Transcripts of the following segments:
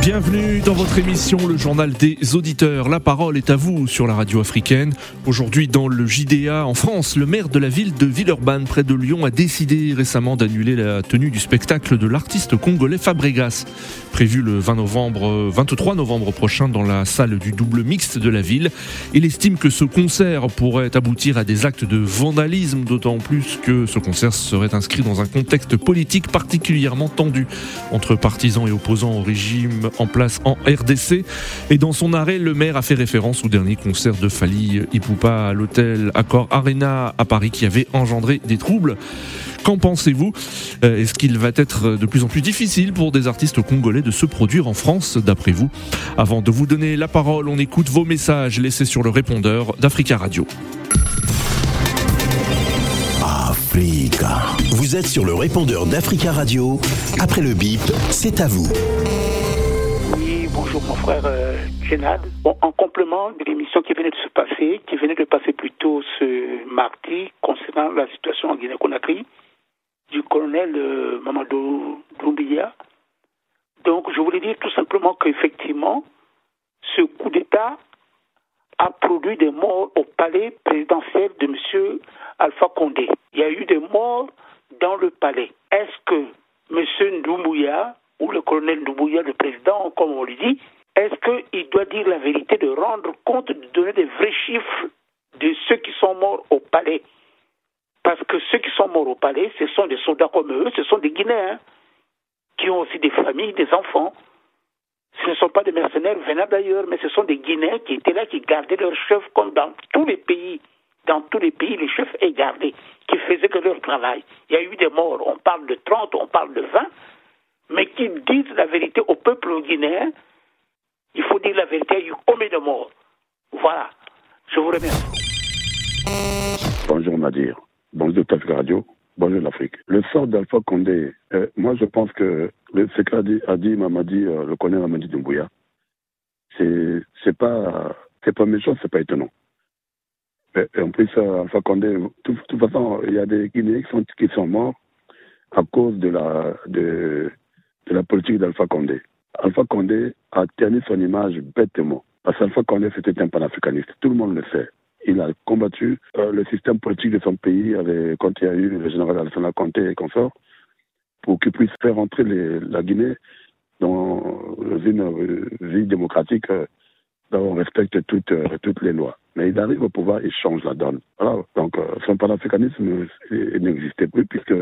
Bienvenue dans votre émission Le Journal des Auditeurs. La parole est à vous sur la radio africaine. Aujourd'hui, dans le JDA en France, le maire de la ville de Villeurbanne, près de Lyon, a décidé récemment d'annuler la tenue du spectacle de l'artiste congolais Fabregas, prévu le 20 novembre, 23 novembre prochain dans la salle du double mixte de la ville. Il estime que ce concert pourrait aboutir à des actes de vandalisme, d'autant plus que ce concert serait inscrit dans un contexte politique particulièrement tendu entre partisans et opposants au régime en place en RDC. Et dans son arrêt, le maire a fait référence au dernier concert de Fali Ipupa à l'hôtel Accor Arena à Paris qui avait engendré des troubles. Qu'en pensez-vous? Euh, Est-ce qu'il va être de plus en plus difficile pour des artistes congolais de se produire en France, d'après vous? Avant de vous donner la parole, on écoute vos messages laissés sur le répondeur d'Africa Radio. Africa. Vous êtes sur le répondeur d'Africa Radio. Après le bip, c'est à vous mon frère euh, en complément de l'émission qui venait de se passer, qui venait de passer plus tôt ce mardi concernant la situation en Guinée-Conakry, du colonel euh, Mamadou Doumbia. Donc, je voulais dire tout simplement qu'effectivement, ce coup d'État a produit des morts au palais présidentiel de M. Alpha Condé. Il y a eu des morts dans le palais. Est-ce que M. Ndoumbouya ou le colonel Ndoumbouya, le président, comme on le dit, est-ce qu'il doit dire la vérité, de rendre compte, de donner des vrais chiffres de ceux qui sont morts au palais? Parce que ceux qui sont morts au palais, ce sont des soldats comme eux, ce sont des Guinéens qui ont aussi des familles, des enfants. Ce ne sont pas des mercenaires venant d'ailleurs, mais ce sont des Guinéens qui étaient là, qui gardaient leurs chefs comme dans tous les pays. Dans tous les pays, les chefs est gardé, qui faisaient que leur travail. Il y a eu des morts, on parle de 30, on parle de 20, mais qui disent la vérité au peuple guinéen. Il faut dire la vérité, il y a eu combien de morts? Voilà. Je vous remercie. Bonjour Nadir. Bonjour Tafika Radio. Bonjour l'Afrique. Le sort d'Alpha Condé, euh, moi je pense que ce qu'a dit, dit Mamadi, euh, le colonel Mamadi Doumbouya, c'est, c'est pas, c'est pas méchant, c'est pas étonnant. Et en plus, Alpha Condé, de toute façon, il y a des Guinéens qui sont, qui sont morts à cause de la, de la politique d'Alpha Condé. Alpha Condé a terni son image bêtement. Parce qu'Alpha Condé, c'était un panafricaniste. Tout le monde le sait. Il a combattu euh, le système politique de son pays avec, quand il y a eu le général Alassane Conté et consorts pour qu'il puisse faire entrer la Guinée dans une vie démocratique euh, où on respecte toutes, euh, toutes les lois. Mais il arrive au pouvoir, il change la donne. Voilà. Donc son panafricanisme n'existait plus puisque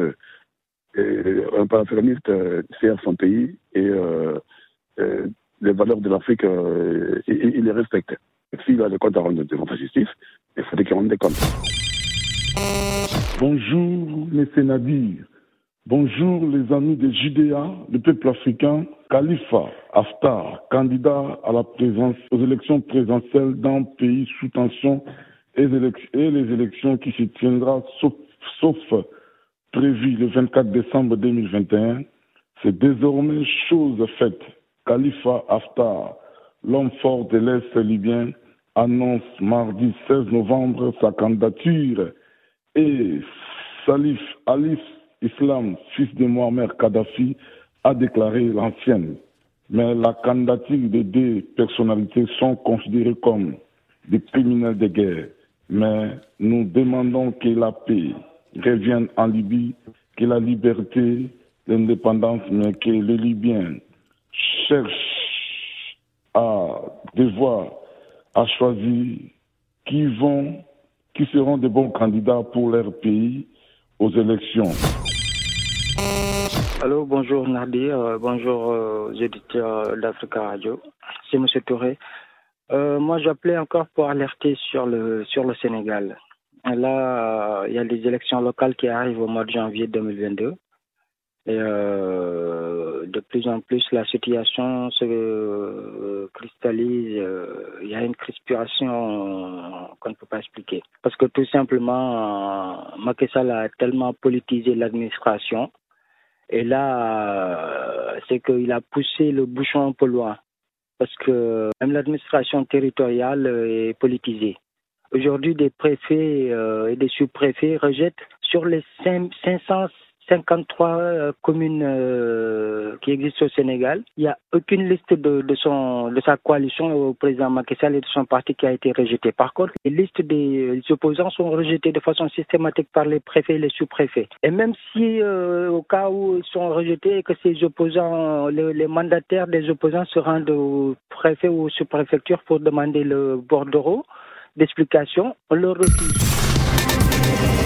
un panafricaniste euh, sert son pays et euh, euh, les valeurs de l'Afrique, il, les respecte. S'il a des comptes à rendre devant sa justice, il faut qu'il rende des comptes. Bonjour, les Sénadirs. Bonjour, les amis de Judéa, le peuple africain. Khalifa Haftar, candidat à la présence, aux élections présidentielles d'un pays sous tension et, les élections qui se tiendra sauf, sauf le 24 décembre 2021, c'est désormais chose faite. Khalifa Haftar, l'homme fort de l'Est libyen, annonce mardi 16 novembre sa candidature et Salif Alif Islam, fils de Mohamed Kadhafi, a déclaré l'ancienne. Mais la candidature de deux personnalités sont considérées comme des criminels de guerre. Mais nous demandons que la paix, reviennent en Libye, que la liberté, l'indépendance, mais que les Libyens cherchent à devoir, à choisir qui vont, qui seront de bons candidats pour leur pays aux élections. Allô, bonjour Nadir, euh, bonjour euh, aux éditeurs d'Africa Radio. C'est M. Touré. Euh, moi, j'appelais encore pour alerter sur le, sur le Sénégal. Là, il y a les élections locales qui arrivent au mois de janvier 2022. Et euh, de plus en plus, la situation se euh, cristallise. Euh, il y a une crispation qu'on ne peut pas expliquer. Parce que tout simplement, Macky Sall a tellement politisé l'administration. Et là, c'est qu'il a poussé le bouchon un peu loin. Parce que même l'administration territoriale est politisée. Aujourd'hui, des préfets et des sous-préfets rejettent sur les 500, 53 euh, communes euh, qui existent au Sénégal. Il n'y a aucune liste de, de, sa coalition au président Macky Sall et de son parti qui a été rejetée. Par contre, les listes des opposants sont rejetées de façon systématique par les préfets et les sous-préfets. Et même si, euh, au cas où ils sont rejetés et que ces opposants, les, mandataires des opposants se rendent au préfet ou aux sous-préfectures pour demander le bordereau d'explication, on leur refuse.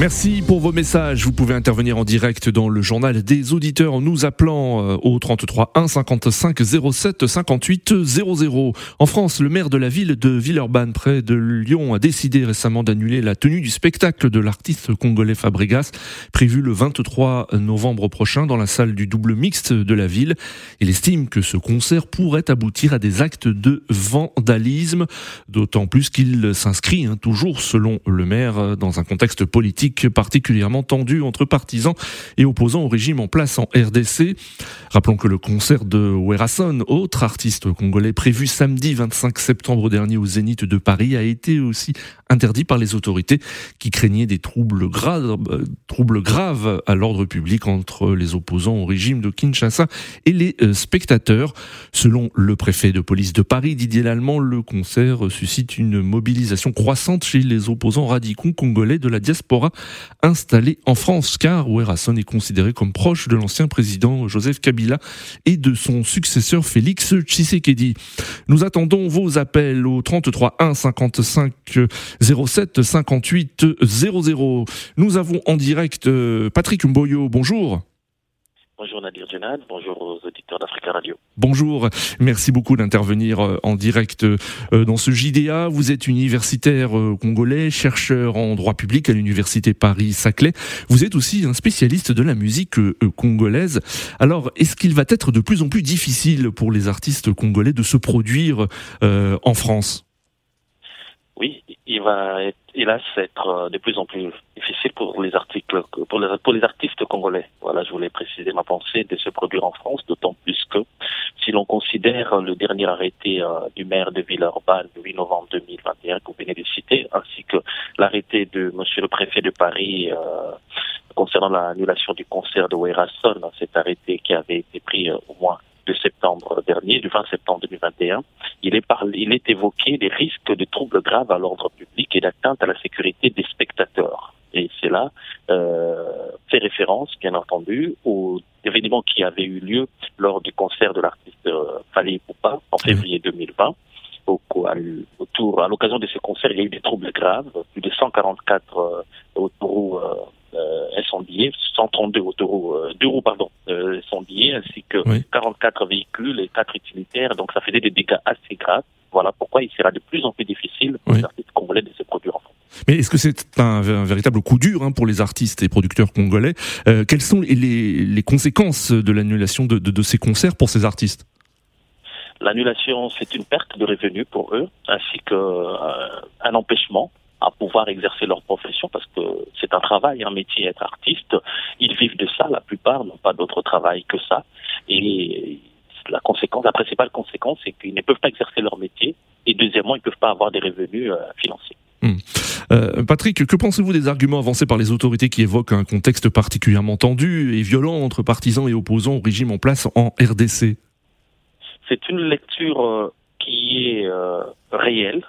Merci pour vos messages. Vous pouvez intervenir en direct dans le journal des auditeurs en nous appelant euh, au 33 1 55 07 58 00. En France, le maire de la ville de Villeurbanne, près de Lyon, a décidé récemment d'annuler la tenue du spectacle de l'artiste congolais Fabregas, prévu le 23 novembre prochain dans la salle du double mixte de la ville. Il estime que ce concert pourrait aboutir à des actes de vandalisme, d'autant plus qu'il s'inscrit, hein, toujours selon le maire, dans un contexte politique particulièrement tendu entre partisans et opposants au régime en place en RDC. Rappelons que le concert de Werason, autre artiste congolais prévu samedi 25 septembre dernier au Zénith de Paris, a été aussi interdit par les autorités qui craignaient des troubles graves, troubles graves à l'ordre public entre les opposants au régime de Kinshasa et les euh, spectateurs. Selon le préfet de police de Paris, Didier Lallemand, le concert suscite une mobilisation croissante chez les opposants radicaux congolais de la diaspora installés en France, car Ouerasson est considéré comme proche de l'ancien président Joseph Kabila et de son successeur Félix Tshisekedi. Nous attendons vos appels au 33 1 55 07 58 00. Nous avons en direct euh, Patrick Mboyo. Bonjour. Bonjour Nadir Djenad, bonjour aux auditeurs d'Africa Radio. Bonjour, merci beaucoup d'intervenir euh, en direct euh, dans ce JDA. Vous êtes universitaire congolais, chercheur en droit public à l'université Paris-Saclay. Vous êtes aussi un spécialiste de la musique congolaise. Alors, est-ce qu'il va être de plus en plus difficile pour les artistes congolais de se produire en France? Oui, il va être, hélas être euh, de plus en plus difficile pour les articles, pour les, pour les artistes congolais. Voilà, je voulais préciser ma pensée de se produire en France, d'autant plus que si l'on considère le dernier arrêté euh, du maire de Villeurbanne le 8 novembre 2021 que vous venez de citer, ainsi que l'arrêté de Monsieur le préfet de Paris euh, concernant l'annulation du concert de Werason, cet arrêté qui avait été pris au moins de septembre dernier, du 20 septembre 2021, il est, il est évoqué des risques de troubles graves à l'ordre public et d'atteinte à la sécurité des spectateurs. Et cela euh, fait référence, bien entendu, aux événements qui avaient eu lieu lors du concert de l'artiste euh, Fali Poupa en février 2020. Au, autour, à l'occasion de ce concert, il y a eu des troubles graves, plus de 144 euh, autour euh, incendiés, 132 autoroutes, euh, deux roues pardon, euh, incendiées, ainsi que 44 véhicules et 4 utilitaires. Donc ça faisait des dégâts assez graves. Voilà pourquoi il sera de plus en plus difficile pour les artistes congolais de se produire en France. Mais est-ce que c'est un, véritable coup dur hein, pour les artistes et producteurs congolais? Quelles sont les, les, conséquences de l'annulation de, de, de ces concerts pour ces artistes? L'annulation, c'est une perte de revenus pour eux, ainsi qu'un empêchement à pouvoir exercer leur profession parce que c'est un travail, un métier, être artiste. Ils vivent de ça, la plupart n'ont pas d'autre travail que ça. Et la conséquence, la principale conséquence, c'est qu'ils ne peuvent pas exercer leur métier. Et deuxièmement, ils ne peuvent pas avoir des revenus euh, financiers. Hmm. Euh, Patrick, que pensez-vous des arguments avancés par les autorités qui évoquent un contexte particulièrement tendu et violent entre partisans et opposants au régime en place en RDC C'est une lecture euh, qui est réelle,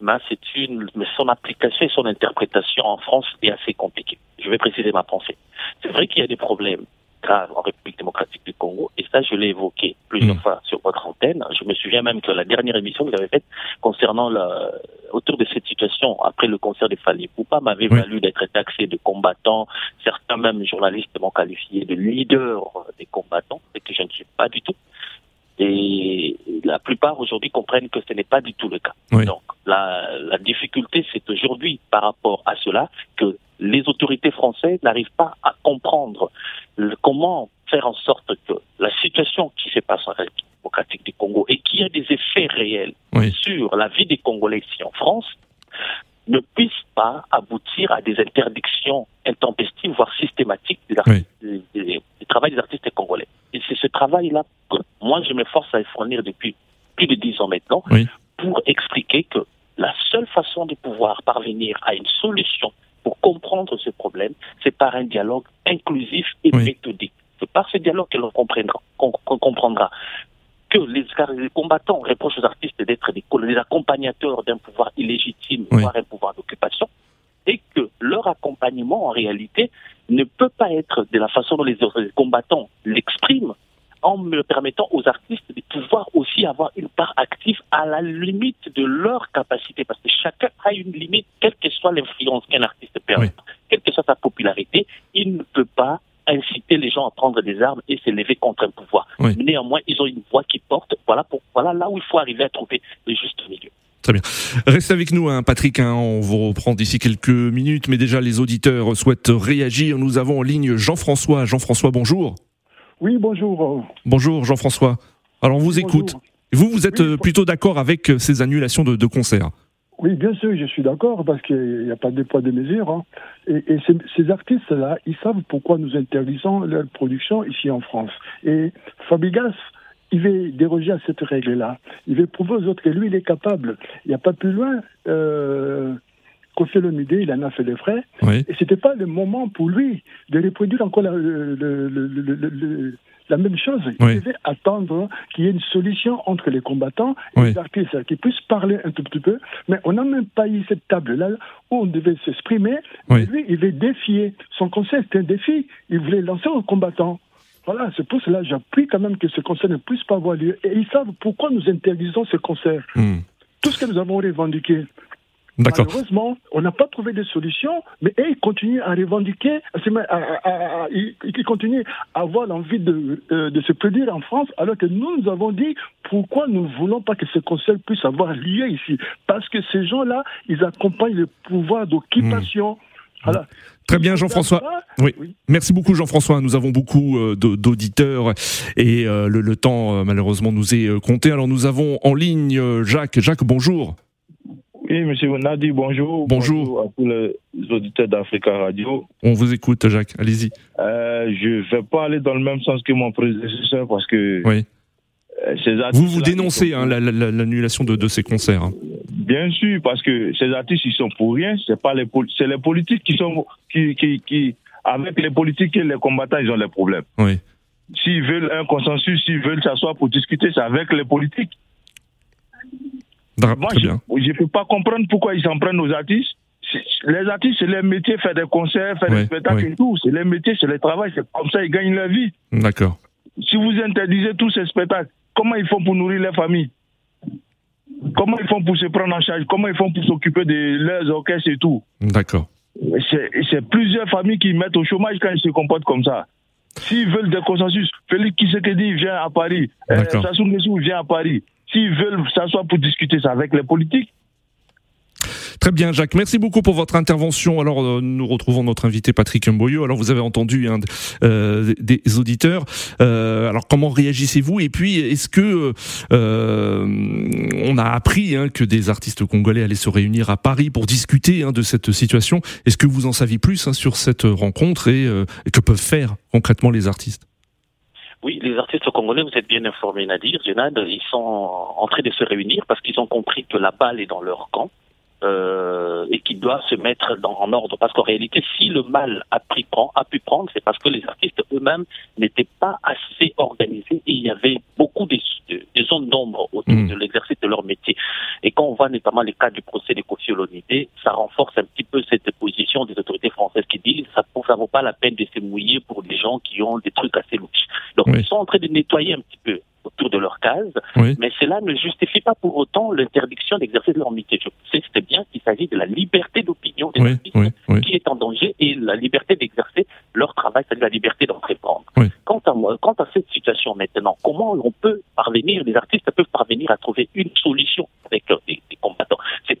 mais c'est une, mais son application et son interprétation en France est assez compliquée. Je vais préciser ma pensée. C'est vrai qu'il y a des problèmes graves en République démocratique du Congo, et ça, je l'ai évoqué plusieurs mm. fois sur votre antenne. Je me souviens même que la dernière émission que vous avez faite concernant la, autour de cette situation, après le concert de Fali Poupa, m'avait valu d'être taxé de combattant. Certains même journalistes m'ont qualifié de leader des combattants, ce que je ne suis pas du tout. Et la plupart aujourd'hui comprennent que ce n'est pas du tout le cas. Donc la, la difficulté, c'est aujourd'hui par rapport à cela que les autorités françaises n'arrivent pas à comprendre le, comment faire en sorte que la situation qui se passe en République démocratique du Congo et qui a des effets réels sur la vie des Congolais ici en France ne puisse pas aboutir à des interdictions intempestives, voire systématiques du, travail des artistes congolais. Et c'est ce travail-là que moi je m'efforce à fournir depuis plus de dix ans maintenant pour expliquer que la seule façon de pouvoir parvenir à une solution pour comprendre ce problème, c'est par un dialogue inclusif et méthodique. C'est par ce dialogue que l'on comprendra, comprendra que les, combattants reprochent aux artistes d'être des, accompagnateurs d'un pouvoir illégitime, voire un pouvoir d'occupation, et que leur accompagnement, en réalité, ne peut pas être de la façon dont les combattants l'expriment, en me permettant aux artistes de pouvoir aussi avoir une part active à la limite de leur capacité, parce que chacun a une limite, quelle que soit l'influence qu'un artiste permet, quelle que soit sa popularité, il ne peut pas inciter les gens à prendre des armes et s'élever contre un pouvoir. Néanmoins, ils ont une voix qui porte. Voilà, pour, voilà là où il faut arriver à trouver le juste milieu. Très bien. Restez avec nous, hein, Patrick. Hein, on vous reprend d'ici quelques minutes, mais déjà les auditeurs souhaitent réagir. Nous avons en ligne Jean-François. Jean-François, bonjour. Oui, bonjour. Bonjour Jean-François. Alors on vous écoute. Vous, vous êtes euh, plutôt d'accord avec euh, ces annulations de, concerts Oui, bien sûr, je suis d'accord parce qu'il n'y a pas de poids de mesure. Hein. Et, ces, artistes-là, ils savent pourquoi nous interdisons leur production ici en France. Et Fabigas, il veut déroger à cette règle-là. Il veut prouver aux autres que lui, il est capable. Il n'y a pas plus loin. Euh, Kofi Olomide, il en a fait les frais. Et Et c'était pas le moment pour lui de reproduire encore la, la même chose. Il devait attendre qu'il y ait une solution entre les combattants et les artistes, qui puissent parler un tout petit peu. Mais on n'a même pas eu cette table-là où on devait s'exprimer. Lui, il veut défier. Son conseil, c'était un défi. Il voulait lancer aux combattants. Voilà, c'est pour cela que j'appuie quand même que ce concert ne puisse pas avoir lieu. Et ils savent pourquoi nous interdisons ce concert. Hmm. Tout ce que nous avons revendiqué, Malheureusement, on n'a pas trouvé de solution, mais ils continuent à revendiquer, ils continuent à avoir l'envie de, euh, de, se produire en France, alors que nous, nous avons dit pourquoi nous ne voulons pas que ce conseil puisse avoir lieu ici? Parce que ces gens-là, ils accompagnent le pouvoir d'occupation. Mmh. Très bien, Jean-François. Oui. Merci beaucoup, Jean-François. Nous avons beaucoup euh, d'auditeurs et euh, le, le, temps, malheureusement, nous est compté. Alors, nous avons en ligne Jacques. Jacques, bonjour. Oui, monsieur Nadi, bonjour. Bonjour. à tous les auditeurs d'Africa Radio. On vous écoute, Jacques, allez-y. Euh, je ne vais pas aller dans le même sens que mon prédécesseur parce que. Oui. Euh, vous vous dénoncez hein, l'annulation de, ces concerts. Hein. Bien sûr, parce que ces artistes, ils sont pour rien. C'est pas les, c'est les politiques qui sont, qui, qui, qui, avec les politiques et les combattants, ils ont les problèmes. Oui. S'ils veulent un consensus, s'ils veulent s'asseoir pour discuter, c'est avec les politiques. Moi, je ne peux pas comprendre pourquoi ils s'en prennent aux artistes. Les artistes, c'est leur métier, faire des concerts, faire des spectacles et tout. C'est leur métier, c'est leur travail. C'est comme ça qu'ils gagnent leur vie. D'accord. Si vous interdisez tous ces spectacles, comment ils font pour nourrir leur famille Comment ils font pour se prendre en charge? Comment ils font pour s'occuper de leurs orchestres et tout? D'accord. C'est plusieurs familles qui mettent au chômage quand ils se comportent comme ça. S'ils veulent des consensus, Félix Kisekedi vient à Paris, euh, Sassou Nguesso vient à Paris. S'ils veulent s'asseoir pour discuter ça avec les politiques, Très bien, Jacques. Merci beaucoup pour votre intervention. Alors, euh, nous retrouvons notre invité Patrick Mboyo. Alors, vous avez entendu hein, euh, des auditeurs. Euh, alors, comment réagissez-vous? Et puis, est-ce que on a appris hein, que des artistes congolais allaient se réunir à Paris pour discuter hein, de cette situation? Est-ce que vous en saviez plus sur cette rencontre et, et que peuvent faire concrètement les artistes? Oui, les artistes congolais, vous êtes bien informés, Nadir, ils sont en train de se réunir parce qu'ils ont compris que la balle est dans leur camp. Euh, et qui doivent se mettre dans, en ordre. Parce qu'en réalité, si le mal a, pris, a pu prendre, c'est parce que les artistes eux-mêmes n'étaient pas assez organisés et il y avait beaucoup de, de, zones d'ombre autour mmh. de l'exercice de leur métier. Et quand on voit notamment les cas du procès de Kofi ça renforce un petit peu cette position des autorités françaises qui disent ça ne vaut pas la peine de se mouiller pour des gens qui ont des trucs assez louches. Donc ils sont en train de nettoyer un petit peu autour de leur case, mais cela ne justifie pas pour autant l'interdiction d'exercer leur métier. Je sais bien qu'il s'agit de la liberté d'opinion des artistes qui est en danger et la liberté d'exercer leur travail, c'est-à-dire la liberté d'entreprendre. Quant à quant à cette situation maintenant, comment on peut parvenir, les artistes peuvent parvenir à trouver une solution avec des, combattants? C'est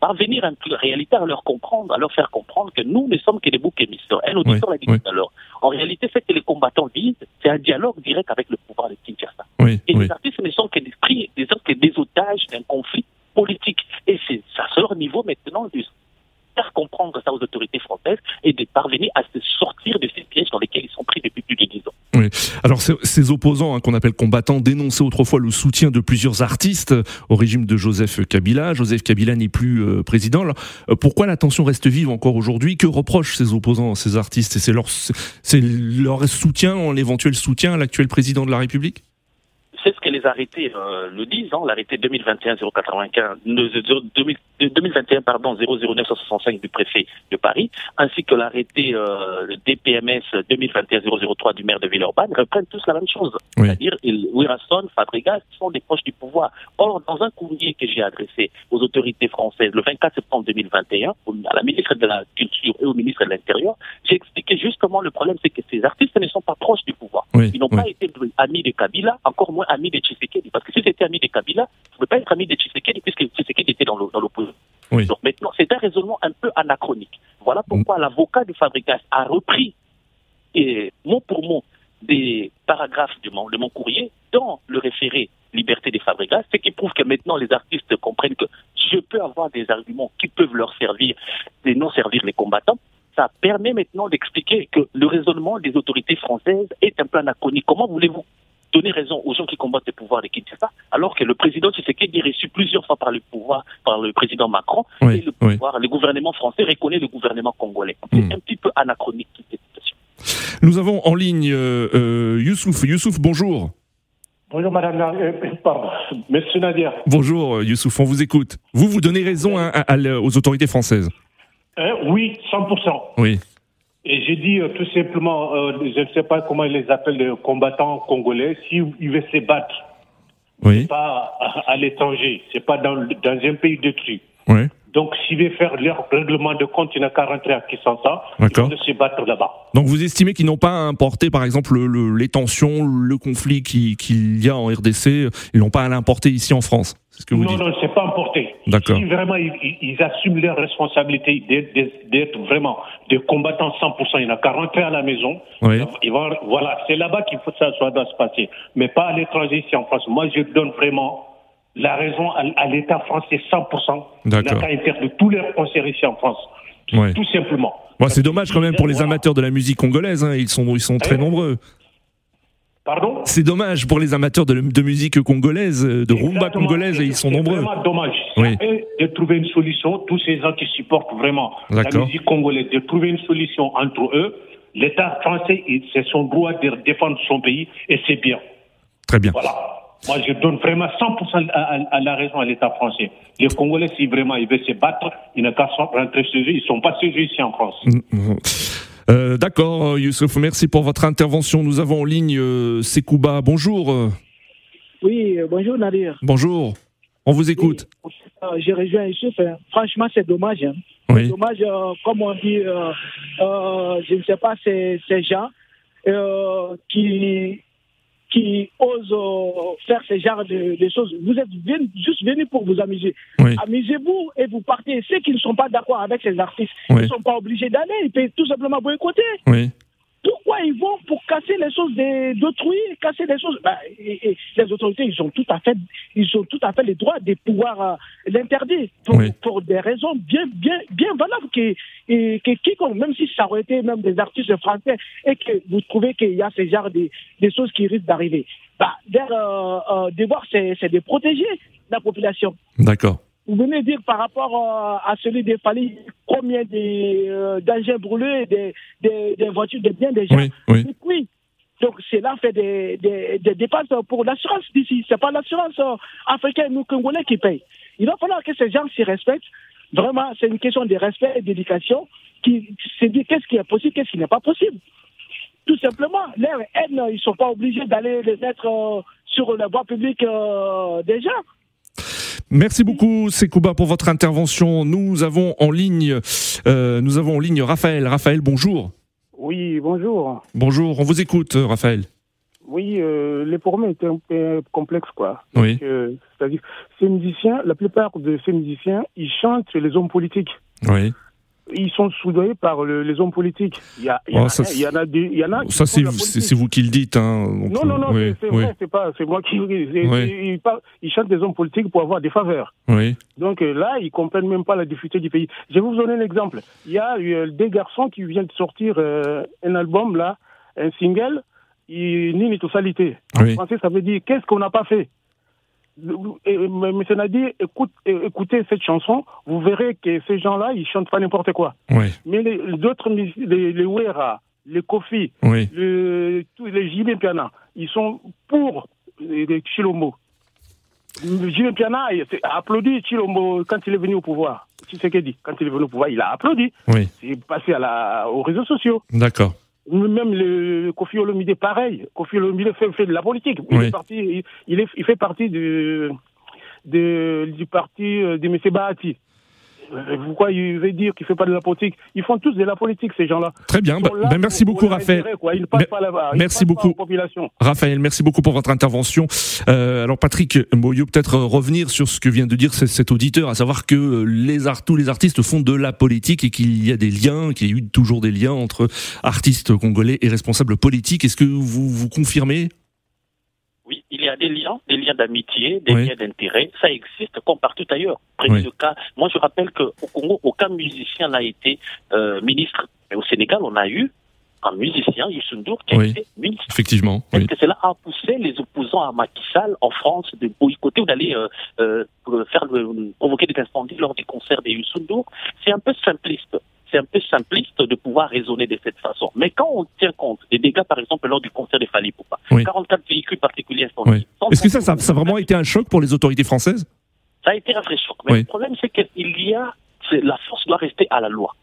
parvenir en réalité à leur comprendre, à leur faire comprendre que nous ne sommes que des boucs émissaires. Un auditeur l'a dit tout à l'heure. En réalité, ce que les combattants disent, c'est un dialogue direct avec le pouvoir de Kinshasa. Et les artistes ne sont que des, des, que des otages d'un conflit politique. Et c'est à leur niveau maintenant de faire comprendre ça aux autorités françaises et de parvenir à se sortir de ces pièges dans lesquels ils sont pris depuis plus de dix ans. Oui. Alors ces opposants hein, qu'on appelle combattants dénonçaient autrefois le soutien de plusieurs artistes au régime de Joseph Kabila. Joseph Kabila n'est plus euh, président. Alors, euh, pourquoi la tension reste vive encore aujourd'hui? Que reprochent ces opposants, ces artistes? Et c'est leur, soutien, l'éventuel soutien à l'actuel président de la République? Les arrêtés euh, le disent, hein, l'arrêté 2021-095, 2021 pardon 00965 du préfet de Paris, ainsi que l'arrêté euh, le DPMS 2021-003 du maire de Villeurbanne reprennent tous la même chose, c'est-à-dire Wirasson, Fabregas sont des proches du pouvoir. Or, dans un courrier que j'ai adressé aux autorités françaises le 24 septembre 2021, à la ministre de la Culture et au ministre de l'Intérieur, j'ai expliqué justement le problème, c'est que ces artistes ne sont pas proches du pouvoir. Ils n'ont pas été amis de Kabila, encore moins ami de Tshisekedi. Parce que si c'était ami de Kabila, vous ne pouvez pas être ami de Tshisekedi puisque Tshisekedi était dans l'opposition. Donc maintenant, c'est un raisonnement un peu anachronique. Voilà pourquoi l'avocat de Fabrikas a repris, et mot pour mot, des paragraphes de mon, de mon courrier dans le référé liberté des Fabrikas, ce qui prouve que maintenant les artistes comprennent que je peux avoir des arguments qui peuvent leur servir et non servir les combattants. Ça permet maintenant d'expliquer que le raisonnement des autorités françaises est un peu anachronique. Comment voulez-vous donner raison aux gens qui combattent le pouvoir de Kinshasa, alors que le président Tshisekedi est reçu plusieurs fois par le pouvoir, par le président Macron, et le pouvoir, le gouvernement français reconnaît le gouvernement congolais. C'est hmm. un petit peu anachronique cette situation. Nous avons en ligne euh, euh, Youssouf. Youssouf, bonjour. Bonjour Madame, euh, pardon, Monsieur Nadia. Bonjour Youssouf, on vous écoute. Vous, vous donnez raison hein, aux autorités françaises. oui, 100%. Oui. Et j'ai dit euh, tout simplement, euh, je ne sais pas comment ils les appellent, les combattants congolais, s'ils veulent se battre, oui. pas à, l'étranger, c'est pas dans, dans un pays détruit. Oui. Donc, s'ils veulent faire leur règlement de compte, il n'y a qu'à rentrer à Kinshasa, ils vont se battre là-bas. Donc, vous estimez qu'ils n'ont pas importé, par exemple, le, les tensions, le conflit qu'il y a en RDC, ils n'ont pas à l'importer ici en France? Ce que vous non, non, c'est pas importé. D'accord. Si vraiment ils, assument leur responsabilité d'être vraiment des combattants 100%, il n'y a qu'à rentrer à la maison. Oui. voilà, c'est là-bas qu'il faut que ça soit doit se passer. Mais pas à l'étranger ici en France. Moi, je donne vraiment la raison à, l'État français 100%. D'accord. Il n'a qu'à interdire tous leurs concerts ici en France. Tout simplement. Bon, c'est dommage quand même pour les amateurs de la musique congolaise. Hein. Ils sont, ils sont très nombreux. Pardon? C'est dommage pour les amateurs de, de musique congolaise, de rumba congolaise, et ils sont nombreux. C'est vraiment dommage. Oui. de trouver une solution, tous ces gens qui supportent vraiment la musique congolaise, de trouver une solution entre eux. L'État français, c'est son droit de défendre son pays, et c'est bien. Très bien. Voilà. Moi, je donne vraiment 100% à, la raison à l'État français. Les Congolais, si vraiment ils veulent se battre, ils n'ont qu'à rentrer chez eux. Ils ne sont pas chez eux ici en France. Mm, mm. Euh, d'accord, euh, Youssouf, merci pour votre intervention. Nous avons en ligne euh, Sekouba. Bonjour. Oui, bonjour Nadir. Bonjour. On vous écoute. je rejoins Youssouf. Hein. Franchement, c'est dommage. Hein. C'est dommage, comme on dit, je ne sais pas, ces gens qui qui osent euh, faire ce genre de, choses. Vous êtes juste venus pour vous amuser. Amusez-vous et vous partez. Ceux qui ne sont pas d'accord avec ces artistes, ils ne sont pas obligés d'aller. Ils peuvent tout simplement boycotter. Oui. Pourquoi ils vont pour casser les choses d'autrui, casser les choses? Bah, et, Les autorités, ils ont tout à fait, ils ont tout à fait le droit de pouvoir euh, l'interdire pour, pour, des raisons bien, bien, bien valables que, et, que quiconque, même si ça aurait été même des artistes français et que vous trouvez qu'il y a ce genre de, choses qui risquent d'arriver, bah, euh, euh, devoir c'est de protéger la population. D'accord. Vous venez dire par rapport euh, à celui des familles, combien d'engins brûlés, des, des, voitures, des biens des gens. Oui, oui. Donc, cela fait des, des, des dépenses pour l'assurance d'ici. Ce n'est pas l'assurance euh, africaine ou congolais qui paye. Il va falloir que ces gens s'y respectent. Vraiment, c'est une question de respect et d'éducation qui se dit qu'est-ce qui est possible, qu'est-ce qui n'est pas possible. Tout simplement, leur haine, ils ne sont pas obligés d'aller les mettre euh, sur la voie publique déjà. Merci beaucoup Sekouba pour votre intervention. Nous avons en ligne, euh, nous avons en ligne Raphaël. Raphaël, bonjour. Oui, bonjour. Bonjour, on vous écoute, Raphaël. Oui, euh, les pour est un peu complexe, quoi. Oui. C'est-à-dire, ces musiciens, la plupart de ces musiciens, ils chantent les hommes politiques. Oui ils sont soudoyés par les hommes politiques. Il y, a, il, y oh, ça, il y en a, il y en a. Ça c'est vous qui le dites, hein. non non non, c'est vrai, c'est pas, c'est moi qui. Ils, ils, chantent des hommes politiques pour avoir des faveurs. Oui. Donc euh, là, ils comprennent même pas la difficulté du pays. Je vais vous donner un exemple. Il y a eu des garçons qui viennent de sortir euh, un album là, un single. ni totalité. En français, ça veut dire qu'est-ce qu'on n'a pas fait? Monsieur Nadi, écoute, écoutez cette chanson, vous verrez que ces gens-là, ils chantent pas n'importe quoi. Mais les d'autres, les, les Wera, les Kofi, les, tous les Jimmy Piana, ils sont pour les Chilombo. Jimmy Piana a applaudi Chilombo quand il est venu au pouvoir. Tu sais ce qu'il dit? Quand il est venu au pouvoir, il a applaudi. Oui. C'est passé à la, aux réseaux sociaux. D'accord. Même le Kofi Olomide, pareil. Kofi Olomide fait, fait de la politique. Il, est parti, il, est, il fait partie du, du parti de M. Bahati. Euh, pourquoi il veut dire qu'il ne fait pas de la politique? Ils font tous de la politique, ces gens-là. Très bien. Bah, ben, merci beaucoup, Raphaël. merci beaucoup. Raphaël, merci beaucoup pour votre intervention. Euh, alors, Patrick Moyo, peut-être revenir sur ce que vient de dire cet auditeur, à savoir que les tous les artistes font de la politique et qu'il y a des liens, qu'il y a eu toujours des liens entre artistes congolais et responsables politiques. Est-ce que vous vous confirmez a des liens, des liens d'amitié, des liens d'intérêt. Ça existe comme partout ailleurs. Prenez le cas. Moi, je rappelle qu'au Congo, aucun musicien n'a été euh, ministre. Mais au Sénégal, on a eu un musicien, Youssou qui a été ministre. Effectivement. Est-ce que cela a poussé les opposants à Macky Sall en France de boycotter ou d'aller euh, euh, faire provoquer des incendies lors des concerts des Youssou C'est un peu simpliste c'est un peu simpliste de pouvoir raisonner de cette façon. Mais quand on tient compte des dégâts, par exemple, lors du concert de Fali Poupa, 44 véhicules particuliers incendiés. Est-ce que ça, ça, a vraiment été un choc pour les autorités françaises? Ça a été un vrai choc. Mais le problème, c'est qu'il y a, la force doit rester à la loi.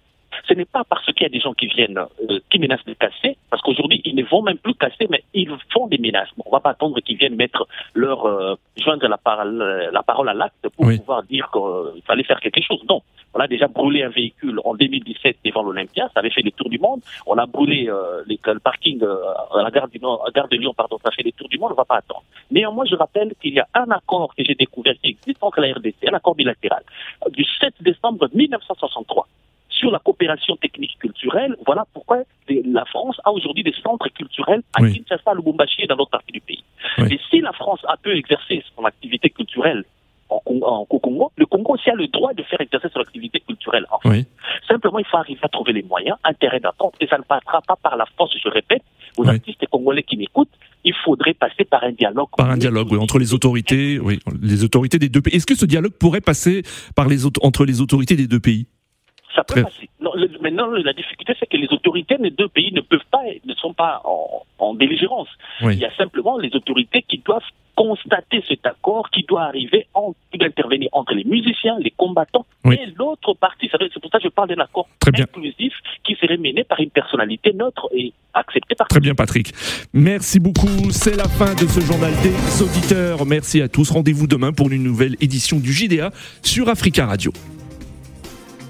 Ce n'est pas parce qu'il y a des gens qui viennent, euh, qui menacent de casser, parce qu'aujourd'hui, ils ne vont même plus casser, mais ils font des menaces. on ne va pas attendre qu'ils viennent mettre leur, euh, joindre la parole, euh, la parole à l'acte pour pouvoir dire qu'il fallait faire quelque chose. Non. On a déjà brûlé un véhicule en 2017 devant l'Olympia, ça avait fait le tour du monde. On a brûlé le parking à la gare, du Nord, gare de Lyon, pardon, ça fait le tour du monde, on ne va pas attendre. Néanmoins, je rappelle qu'il y a un accord que j'ai découvert qui existe entre la RDC, un accord bilatéral, du 7 décembre 1963 sur la coopération technique culturelle. Voilà pourquoi la France a aujourd'hui des centres culturels à Kinshasa, à Lubumbashi et dans d'autres parties du pays. Et si la France a pu exercer son activité culturelle en, Congo, le Congo aussi a le droit de faire exercer son activité culturelle. Simplement, il faut arriver à trouver les moyens, intérêt d'attente, et ça ne passera pas par la force, je répète, aux artistes congolais qui m'écoutent, il faudrait passer par un dialogue. Par un dialogue, oui, entre les autorités, oui, les autorités des deux pays. Est-ce que ce dialogue pourrait passer par les, entre les autorités des deux pays? Ça peut passer. maintenant, la difficulté, c'est que les autorités des deux pays ne peuvent pas, ne sont pas en, en belligérance. Il y a simplement les autorités qui doivent constater cet accord qui doit arriver, en, qui intervenir entre les musiciens, les combattants et l'autre partie. C'est pour ça que je parle d'un accord inclusif qui serait mené par une personnalité neutre et accepté par Très bien, Patrick. Merci beaucoup. C'est la fin de ce journal des auditeurs. Merci à tous. Rendez-vous demain pour une nouvelle édition du JDA sur Africa Radio.